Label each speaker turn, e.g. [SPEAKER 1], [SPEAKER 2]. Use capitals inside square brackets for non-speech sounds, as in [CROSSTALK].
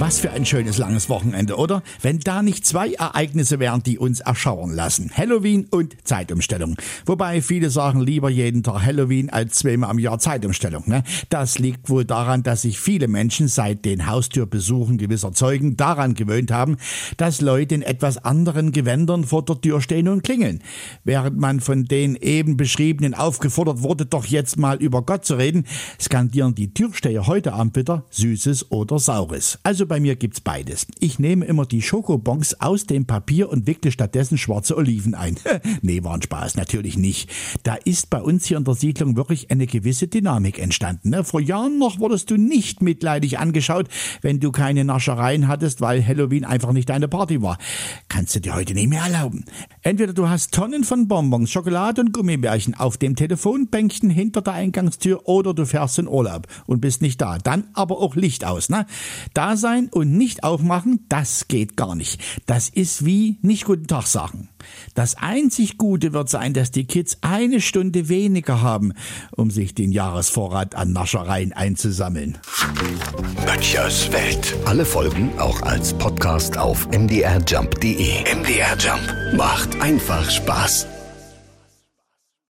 [SPEAKER 1] Was für ein schönes langes Wochenende, oder? Wenn da nicht zwei Ereignisse wären, die uns erschauern lassen. Halloween und Zeitumstellung. Wobei viele sagen lieber jeden Tag Halloween als zweimal am Jahr Zeitumstellung. Ne? Das liegt wohl daran, dass sich viele Menschen seit den Haustürbesuchen gewisser Zeugen daran gewöhnt haben, dass Leute in etwas anderen Gewändern vor der Tür stehen und klingeln. Während man von den eben beschriebenen aufgefordert wurde, doch jetzt mal über Gott zu reden, skandieren die Türsteher heute Abend wieder Süßes oder Saures. Also bei mir gibt's beides. Ich nehme immer die Schokobons aus dem Papier und wickle stattdessen schwarze Oliven ein. [LAUGHS] nee, war ein Spaß, natürlich nicht. Da ist bei uns hier in der Siedlung wirklich eine gewisse Dynamik entstanden. Ne? Vor Jahren noch wurdest du nicht mitleidig angeschaut, wenn du keine Naschereien hattest, weil Halloween einfach nicht deine Party war. Kannst du dir heute nicht mehr erlauben. Entweder du hast Tonnen von Bonbons, Schokolade und Gummibärchen auf dem Telefonbänkchen hinter der Eingangstür oder du fährst in Urlaub und bist nicht da. Dann aber auch Licht aus. Ne? Da sein sein und nicht aufmachen, das geht gar nicht. Das ist wie nicht guten Tag sagen. Das einzig Gute wird sein, dass die Kids eine Stunde weniger haben, um sich den Jahresvorrat an Naschereien einzusammeln.
[SPEAKER 2] Böttchers Welt. Alle Folgen auch als Podcast auf mdrjump.de. MDR Jump macht einfach Spaß.